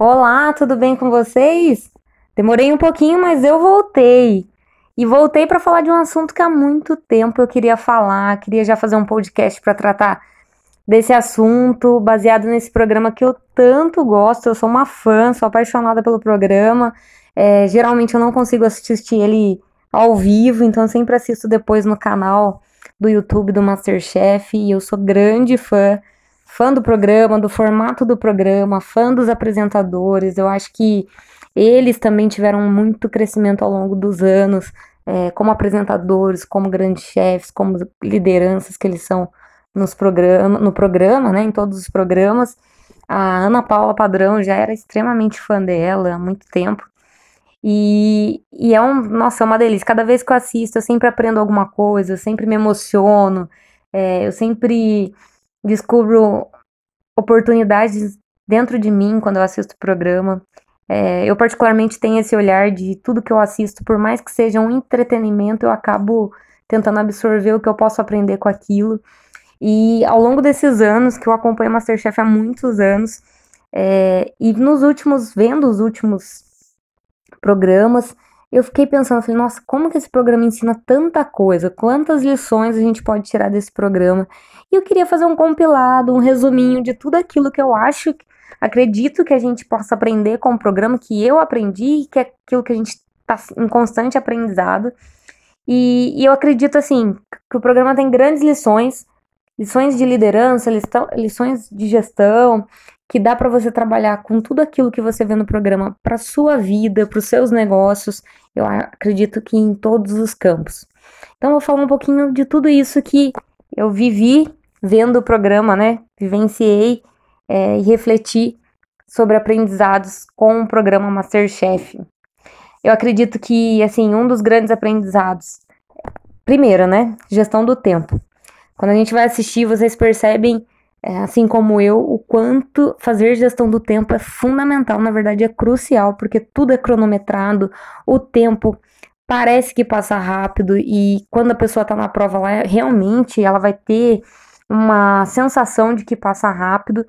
Olá, tudo bem com vocês? Demorei um pouquinho, mas eu voltei. E voltei para falar de um assunto que há muito tempo eu queria falar, queria já fazer um podcast para tratar desse assunto, baseado nesse programa que eu tanto gosto. Eu sou uma fã, sou apaixonada pelo programa. É, geralmente eu não consigo assistir ele ao vivo, então eu sempre assisto depois no canal do YouTube do Masterchef. E eu sou grande fã fã do programa, do formato do programa, fã dos apresentadores. Eu acho que eles também tiveram muito crescimento ao longo dos anos, é, como apresentadores, como grandes chefes, como lideranças que eles são nos programa, no programa, né, em todos os programas. A Ana Paula Padrão já era extremamente fã dela há muito tempo. E, e é um, nossa, é uma delícia. Cada vez que eu assisto, eu sempre aprendo alguma coisa, eu sempre me emociono, é, eu sempre descubro oportunidades dentro de mim quando eu assisto o programa. É, eu, particularmente, tenho esse olhar de tudo que eu assisto, por mais que seja um entretenimento, eu acabo tentando absorver o que eu posso aprender com aquilo. E ao longo desses anos, que eu acompanho Masterchef há muitos anos, é, e nos últimos, vendo os últimos programas, eu fiquei pensando, falei, nossa, como que esse programa ensina tanta coisa? Quantas lições a gente pode tirar desse programa? E eu queria fazer um compilado, um resuminho de tudo aquilo que eu acho, acredito que a gente possa aprender com o programa, que eu aprendi, que é aquilo que a gente está em constante aprendizado. E, e, eu acredito, assim, que o programa tem grandes lições, lições de liderança, lições de gestão, que dá para você trabalhar com tudo aquilo que você vê no programa para sua vida, para os seus negócios. Eu acredito que em todos os campos. Então, vou falar um pouquinho de tudo isso que eu vivi vendo o programa, né? Vivenciei é, e refleti sobre aprendizados com o programa Masterchef. Eu acredito que, assim, um dos grandes aprendizados, primeiro, né? Gestão do tempo. Quando a gente vai assistir, vocês percebem é, assim como eu, o quanto fazer gestão do tempo é fundamental, na verdade é crucial, porque tudo é cronometrado, o tempo parece que passa rápido e quando a pessoa está na prova lá, realmente ela vai ter uma sensação de que passa rápido.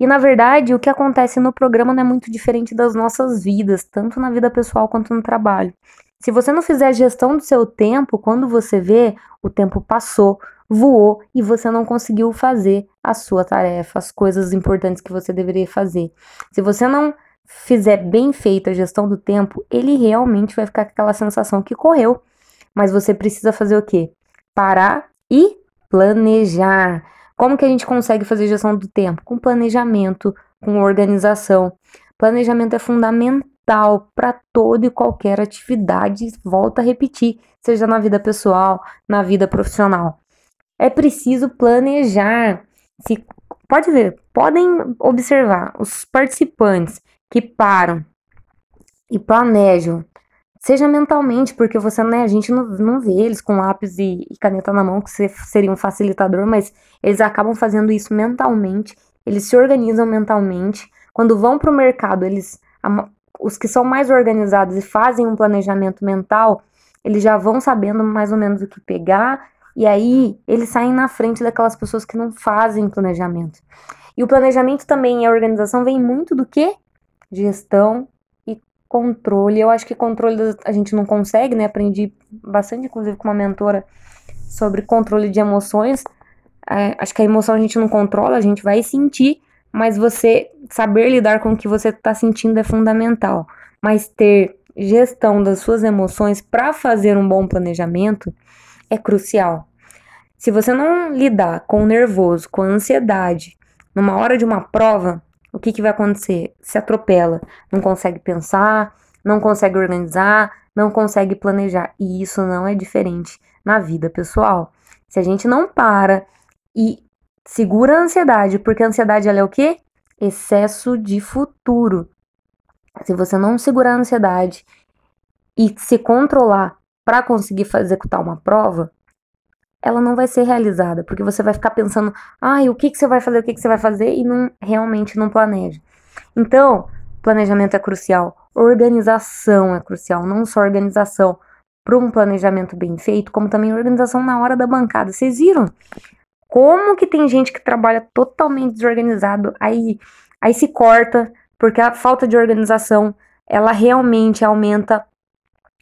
E na verdade, o que acontece no programa não é muito diferente das nossas vidas, tanto na vida pessoal quanto no trabalho. Se você não fizer a gestão do seu tempo, quando você vê, o tempo passou, voou e você não conseguiu fazer a sua tarefa, as coisas importantes que você deveria fazer. Se você não fizer bem feita a gestão do tempo, ele realmente vai ficar com aquela sensação que correu. Mas você precisa fazer o quê? Parar e planejar. Como que a gente consegue fazer gestão do tempo? Com planejamento, com organização. Planejamento é fundamental para toda e qualquer atividade, volta a repetir, seja na vida pessoal, na vida profissional é preciso planejar. Se, pode ver, podem observar os participantes que param e planejam, seja mentalmente, porque você, né, a gente não, não vê eles com lápis e, e caneta na mão, que seria um facilitador, mas eles acabam fazendo isso mentalmente, eles se organizam mentalmente. Quando vão para o mercado, eles, os que são mais organizados e fazem um planejamento mental, eles já vão sabendo mais ou menos o que pegar e aí eles saem na frente daquelas pessoas que não fazem planejamento. E o planejamento também e a organização vem muito do que? Gestão e controle. Eu acho que controle a gente não consegue, né? Aprendi bastante, inclusive, com uma mentora sobre controle de emoções. É, acho que a emoção a gente não controla, a gente vai sentir, mas você saber lidar com o que você está sentindo é fundamental. Mas ter gestão das suas emoções para fazer um bom planejamento é crucial. Se você não lidar com o nervoso, com a ansiedade, numa hora de uma prova, o que, que vai acontecer? Se atropela, não consegue pensar, não consegue organizar, não consegue planejar. E isso não é diferente na vida pessoal. Se a gente não para e segura a ansiedade, porque a ansiedade ela é o quê? Excesso de futuro. Se você não segurar a ansiedade e se controlar para conseguir executar uma prova, ela não vai ser realizada, porque você vai ficar pensando, ai, ah, o que, que você vai fazer, o que, que você vai fazer, e não realmente não planeja. Então, planejamento é crucial, organização é crucial, não só organização para um planejamento bem feito, como também organização na hora da bancada. Vocês viram? Como que tem gente que trabalha totalmente desorganizado, aí, aí se corta porque a falta de organização, ela realmente aumenta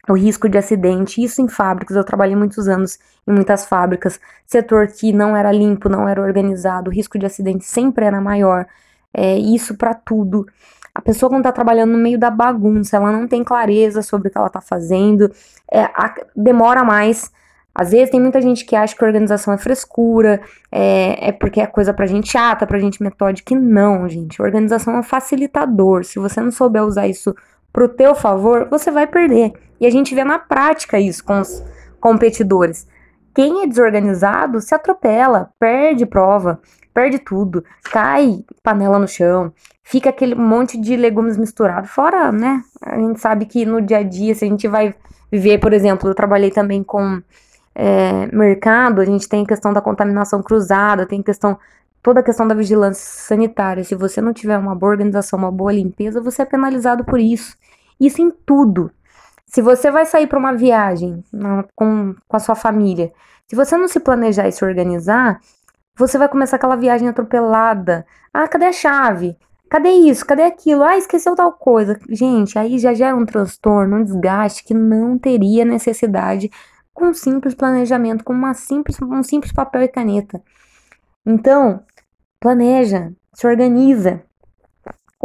o risco de acidente, isso em fábricas, eu trabalhei muitos anos em muitas fábricas, setor que não era limpo, não era organizado, o risco de acidente sempre era maior, é, isso para tudo. A pessoa quando tá trabalhando no meio da bagunça, ela não tem clareza sobre o que ela tá fazendo, é, a, demora mais. Às vezes tem muita gente que acha que organização é frescura, é, é porque é coisa pra gente chata, pra gente metódica. E não, gente. Organização é um facilitador. Se você não souber usar isso pro teu favor, você vai perder. E a gente vê na prática isso com os competidores. Quem é desorganizado se atropela, perde prova, perde tudo, cai panela no chão, fica aquele monte de legumes misturado. Fora, né? A gente sabe que no dia a dia, se a gente vai viver, por exemplo, eu trabalhei também com é, mercado, a gente tem a questão da contaminação cruzada, tem questão toda a questão da vigilância sanitária. Se você não tiver uma boa organização, uma boa limpeza, você é penalizado por isso. Isso em tudo. Se você vai sair para uma viagem na, com, com a sua família, se você não se planejar e se organizar, você vai começar aquela viagem atropelada. Ah, cadê a chave? Cadê isso? Cadê aquilo? Ah, esqueceu tal coisa. Gente, aí já gera um transtorno, um desgaste que não teria necessidade com um simples planejamento, com uma simples, um simples papel e caneta. Então, planeja, se organiza.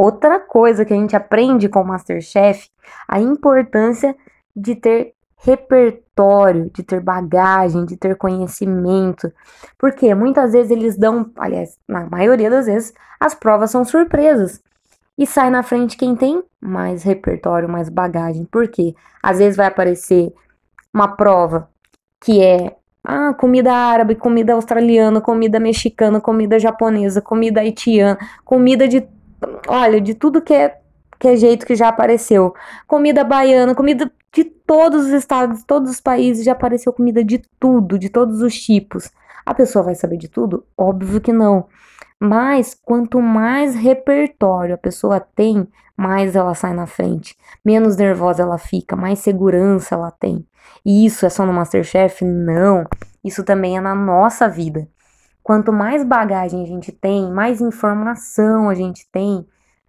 Outra coisa que a gente aprende com o Masterchef, a importância de ter repertório, de ter bagagem, de ter conhecimento. Porque muitas vezes eles dão, aliás, na maioria das vezes, as provas são surpresas. E sai na frente quem tem mais repertório, mais bagagem. Porque às vezes vai aparecer uma prova que é ah, comida árabe, comida australiana, comida mexicana, comida japonesa, comida haitiana, comida de olha, de tudo que é que é jeito que já apareceu. Comida baiana, comida de todos os estados, todos os países, já apareceu comida de tudo, de todos os tipos. A pessoa vai saber de tudo? Óbvio que não. Mas quanto mais repertório a pessoa tem, mais ela sai na frente, menos nervosa ela fica, mais segurança ela tem. E isso é só no Masterchef? Não. Isso também é na nossa vida. Quanto mais bagagem a gente tem, mais informação a gente tem,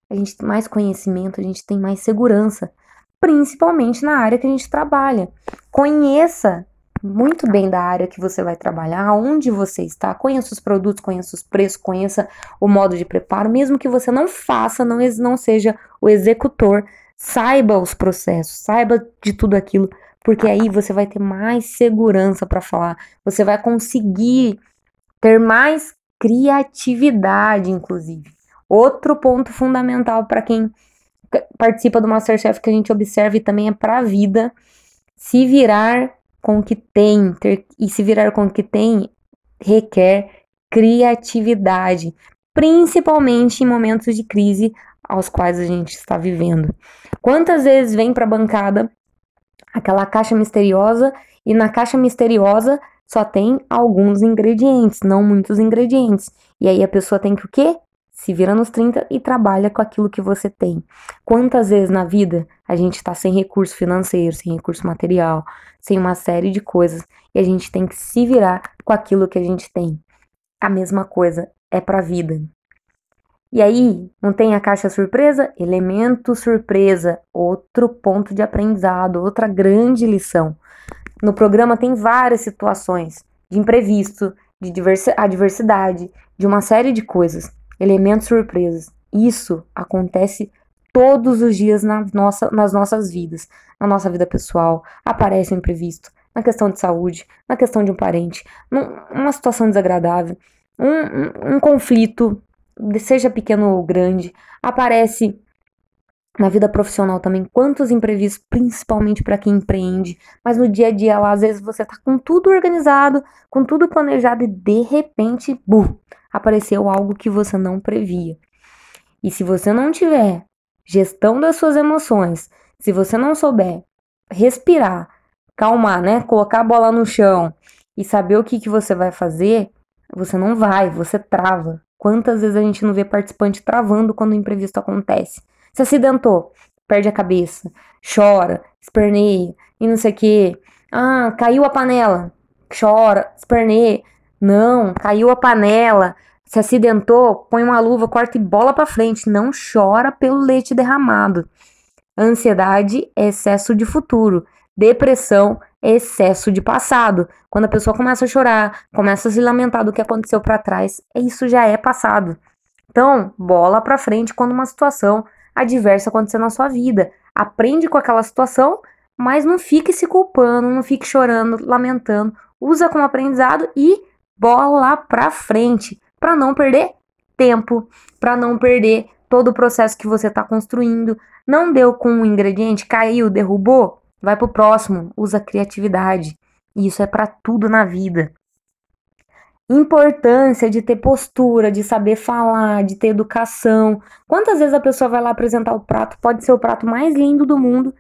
a gente tem mais conhecimento, a gente tem mais segurança, principalmente na área que a gente trabalha. Conheça muito bem da área que você vai trabalhar, onde você está, conheça os produtos, conheça os preços, conheça o modo de preparo, mesmo que você não faça, não, não seja o executor, saiba os processos, saiba de tudo aquilo, porque aí você vai ter mais segurança para falar, você vai conseguir ter mais criatividade, inclusive. Outro ponto fundamental para quem participa do Masterchef que a gente observa e também é para a vida, se virar com o que tem, ter, e se virar com o que tem requer criatividade, principalmente em momentos de crise aos quais a gente está vivendo. Quantas vezes vem para a bancada aquela caixa misteriosa e na caixa misteriosa só tem alguns ingredientes, não muitos ingredientes. E aí a pessoa tem que o quê? Se vira nos 30 e trabalha com aquilo que você tem. Quantas vezes na vida a gente está sem recurso financeiro, sem recurso material, sem uma série de coisas e a gente tem que se virar com aquilo que a gente tem. A mesma coisa é para a vida. E aí, não tem a caixa surpresa? Elemento surpresa, outro ponto de aprendizado, outra grande lição. No programa tem várias situações de imprevisto, de adversidade, de uma série de coisas, elementos surpresas. Isso acontece todos os dias na nossa, nas nossas vidas, na nossa vida pessoal. Aparece um imprevisto, na questão de saúde, na questão de um parente, numa situação desagradável, um, um, um conflito seja pequeno ou grande, aparece na vida profissional também, quantos imprevistos, principalmente para quem empreende, mas no dia a dia lá, às vezes você tá com tudo organizado, com tudo planejado e de repente, buh, apareceu algo que você não previa. E se você não tiver gestão das suas emoções, se você não souber respirar, calmar, né, colocar a bola no chão e saber o que, que você vai fazer, você não vai, você trava. Quantas vezes a gente não vê participante travando quando o imprevisto acontece? Se acidentou, perde a cabeça, chora, esperneia e não sei o que. Ah, caiu a panela, chora, esperneia. Não, caiu a panela, Se acidentou, põe uma luva, corta e bola para frente. Não chora pelo leite derramado. Ansiedade é excesso de futuro. Depressão é excesso de passado. Quando a pessoa começa a chorar, começa a se lamentar do que aconteceu para trás, isso já é passado. Então, bola para frente quando uma situação adversa acontecer na sua vida. Aprende com aquela situação, mas não fique se culpando, não fique chorando, lamentando. Usa como aprendizado e bola para frente, para não perder tempo, para não perder todo o processo que você está construindo. Não deu com um ingrediente, caiu, derrubou, vai pro próximo, usa criatividade. Isso é para tudo na vida. Importância de ter postura, de saber falar, de ter educação. Quantas vezes a pessoa vai lá apresentar o prato, pode ser o prato mais lindo do mundo,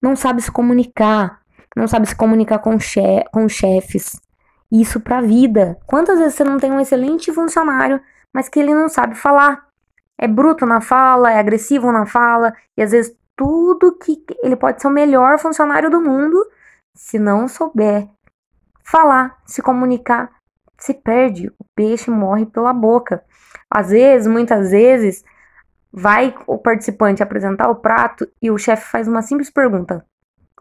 não sabe se comunicar, não sabe se comunicar com, che com chefes. Isso pra vida. Quantas vezes você não tem um excelente funcionário, mas que ele não sabe falar? É bruto na fala, é agressivo na fala, e às vezes tudo que ele pode ser o melhor funcionário do mundo, se não souber falar, se comunicar, se perde, o peixe morre pela boca. Às vezes, muitas vezes, vai o participante apresentar o prato e o chefe faz uma simples pergunta: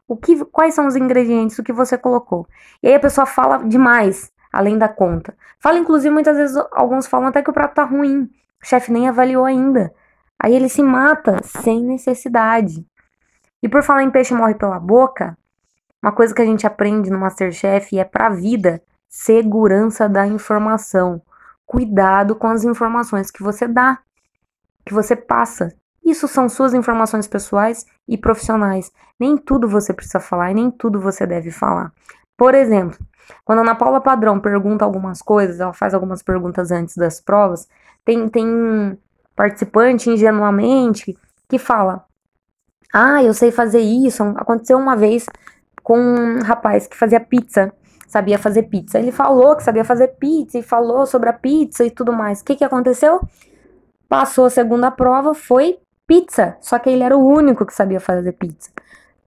o que, quais são os ingredientes, o que você colocou? E aí a pessoa fala demais, além da conta. Fala, inclusive, muitas vezes alguns falam até que o prato tá ruim. O chefe nem avaliou ainda. Aí ele se mata sem necessidade. E por falar em peixe morre pela boca, uma coisa que a gente aprende no Masterchef e é pra vida: segurança da informação. Cuidado com as informações que você dá, que você passa. Isso são suas informações pessoais e profissionais. Nem tudo você precisa falar e nem tudo você deve falar. Por exemplo, quando a Ana Paula Padrão pergunta algumas coisas, ela faz algumas perguntas antes das provas, tem, tem participante ingenuamente que fala: Ah, eu sei fazer isso. Aconteceu uma vez com um rapaz que fazia pizza, sabia fazer pizza. Ele falou que sabia fazer pizza e falou sobre a pizza e tudo mais. O que, que aconteceu? Passou a segunda prova, foi pizza. Só que ele era o único que sabia fazer pizza.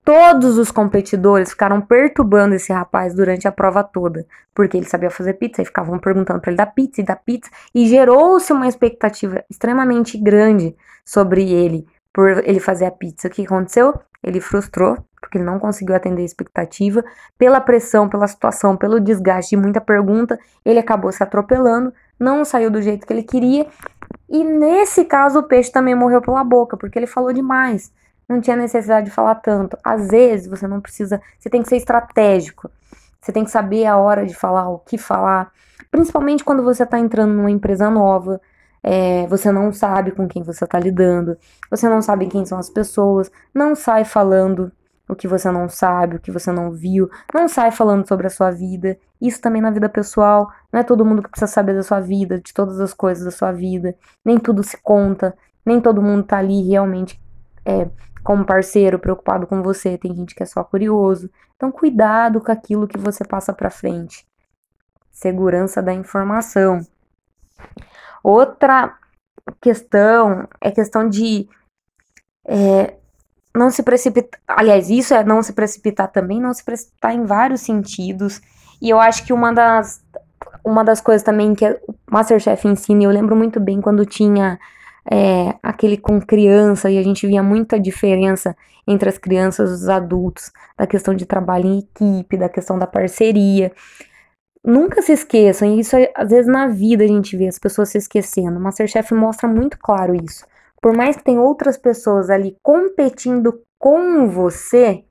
Todos os competidores ficaram perturbando esse rapaz durante a prova toda, porque ele sabia fazer pizza e ficavam perguntando para ele da pizza e da pizza, e gerou-se uma expectativa extremamente grande sobre ele por ele fazer a pizza. O que aconteceu? Ele frustrou, porque ele não conseguiu atender a expectativa, pela pressão, pela situação, pelo desgaste de muita pergunta, ele acabou se atropelando, não saiu do jeito que ele queria, e nesse caso o peixe também morreu pela boca, porque ele falou demais não tinha necessidade de falar tanto. Às vezes você não precisa, você tem que ser estratégico. Você tem que saber a hora de falar, o que falar. Principalmente quando você está entrando numa empresa nova, é, você não sabe com quem você está lidando, você não sabe quem são as pessoas, não sai falando o que você não sabe, o que você não viu, não sai falando sobre a sua vida. Isso também na vida pessoal, não é todo mundo que precisa saber da sua vida, de todas as coisas da sua vida, nem tudo se conta, nem todo mundo tá ali realmente é, como parceiro, preocupado com você, tem gente que é só curioso. Então, cuidado com aquilo que você passa para frente. Segurança da informação. Outra questão é questão de é, não se precipitar. Aliás, isso é não se precipitar também, não se precipitar em vários sentidos. E eu acho que uma das, uma das coisas também que o Masterchef ensina, e eu lembro muito bem quando tinha é, aquele com criança, e a gente via muita diferença entre as crianças e os adultos, da questão de trabalho em equipe, da questão da parceria. Nunca se esqueçam, e isso às vezes na vida a gente vê as pessoas se esquecendo. O Masterchef mostra muito claro isso. Por mais que tem outras pessoas ali competindo com você,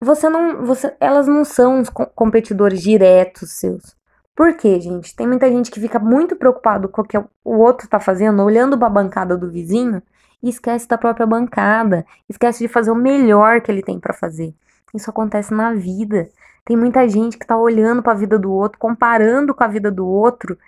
você não, você, elas não são os competidores diretos seus. Por quê, gente? Tem muita gente que fica muito preocupado com o que o outro tá fazendo, olhando para a bancada do vizinho e esquece da própria bancada, esquece de fazer o melhor que ele tem para fazer. Isso acontece na vida. Tem muita gente que tá olhando para a vida do outro, comparando com a vida do outro,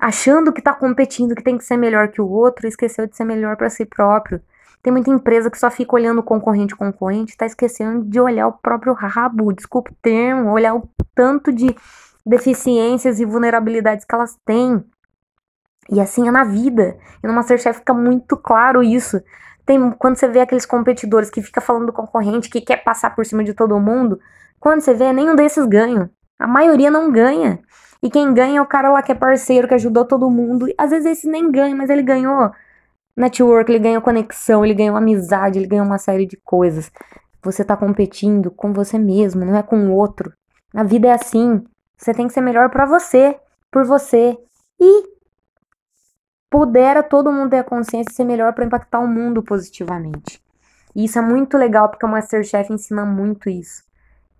achando que tá competindo, que tem que ser melhor que o outro, esqueceu de ser melhor para si próprio. Tem muita empresa que só fica olhando concorrente concorrente, tá esquecendo de olhar o próprio rabo, desculpa o termo, olhar o tanto de deficiências e vulnerabilidades que elas têm. E assim é na vida. E no Masterchef fica muito claro isso. Tem, quando você vê aqueles competidores que fica falando do concorrente, que quer passar por cima de todo mundo, quando você vê, nenhum desses ganha. A maioria não ganha. E quem ganha é o cara lá que é parceiro, que ajudou todo mundo. Às vezes esse nem ganha, mas ele ganhou network, ele ganhou conexão, ele ganhou amizade, ele ganhou uma série de coisas. Você tá competindo com você mesmo, não é com o outro. A vida é assim. Você tem que ser melhor para você, por você. E pudera todo mundo ter a consciência de ser melhor para impactar o mundo positivamente. E isso é muito legal porque o Masterchef ensina muito isso.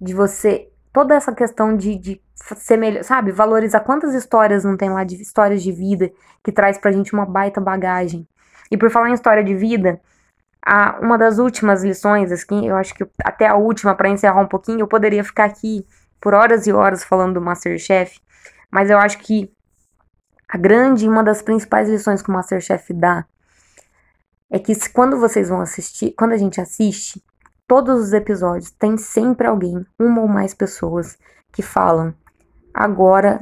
De você. Toda essa questão de, de ser melhor, sabe? Valorizar quantas histórias não tem lá de histórias de vida que traz pra gente uma baita bagagem. E por falar em história de vida, a, uma das últimas lições, assim, eu acho que até a última, para encerrar um pouquinho, eu poderia ficar aqui por horas e horas falando do Masterchef, mas eu acho que a grande, uma das principais lições que o Masterchef dá é que quando vocês vão assistir, quando a gente assiste, todos os episódios tem sempre alguém, uma ou mais pessoas, que falam: agora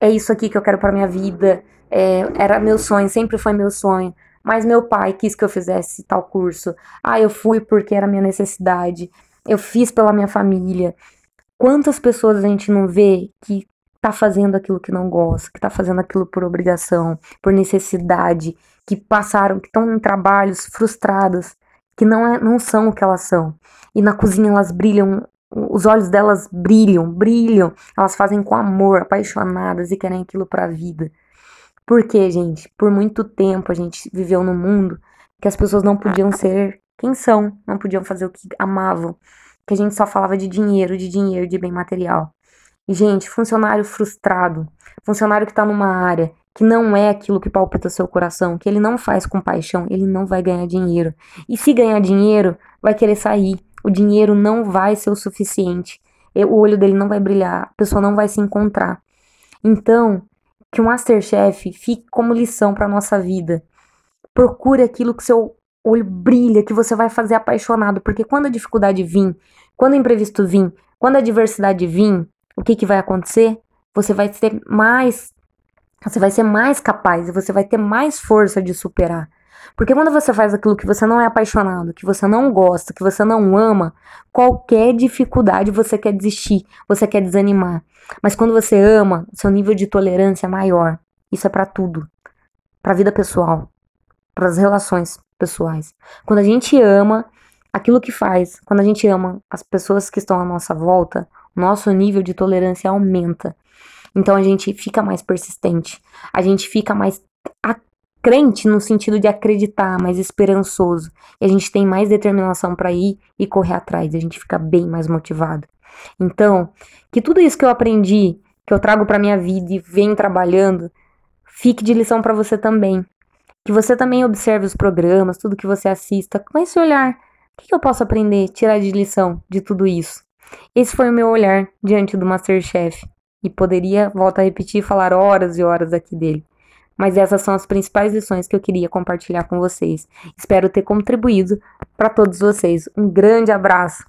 é isso aqui que eu quero para minha vida, é, era meu sonho, sempre foi meu sonho. Mas meu pai quis que eu fizesse tal curso. Ah, eu fui porque era minha necessidade. Eu fiz pela minha família. Quantas pessoas a gente não vê que tá fazendo aquilo que não gosta, que tá fazendo aquilo por obrigação, por necessidade, que passaram, que estão em trabalhos frustradas, que não, é, não são o que elas são. E na cozinha elas brilham, os olhos delas brilham, brilham, elas fazem com amor, apaixonadas e querem aquilo para a vida. Por quê, gente? Por muito tempo a gente viveu num mundo que as pessoas não podiam ser quem são, não podiam fazer o que amavam, que a gente só falava de dinheiro, de dinheiro, de bem material. E, gente, funcionário frustrado, funcionário que tá numa área que não é aquilo que palpita seu coração, que ele não faz com paixão, ele não vai ganhar dinheiro. E se ganhar dinheiro, vai querer sair. O dinheiro não vai ser o suficiente. O olho dele não vai brilhar, a pessoa não vai se encontrar. Então, que o Masterchef fique como lição para nossa vida. Procure aquilo que seu olho brilha, que você vai fazer apaixonado, porque quando a dificuldade vir, quando o imprevisto vir, quando a adversidade vir, o que, que vai acontecer? Você vai ser mais. Você vai ser mais capaz, você vai ter mais força de superar. Porque quando você faz aquilo que você não é apaixonado, que você não gosta, que você não ama, qualquer dificuldade você quer desistir, você quer desanimar. Mas quando você ama, seu nível de tolerância é maior. Isso é para tudo. Para vida pessoal, para as relações pessoais. Quando a gente ama aquilo que faz, quando a gente ama as pessoas que estão à nossa volta, nosso nível de tolerância aumenta. Então a gente fica mais persistente, a gente fica mais crente no sentido de acreditar, mais esperançoso. E a gente tem mais determinação para ir e correr atrás, a gente fica bem mais motivado. Então, que tudo isso que eu aprendi, que eu trago para minha vida e venho trabalhando, fique de lição para você também. Que você também observe os programas, tudo que você assista, com esse olhar. O que eu posso aprender, tirar de lição de tudo isso? Esse foi o meu olhar diante do Masterchef. E poderia, volto a repetir, falar horas e horas aqui dele. Mas essas são as principais lições que eu queria compartilhar com vocês. Espero ter contribuído para todos vocês. Um grande abraço.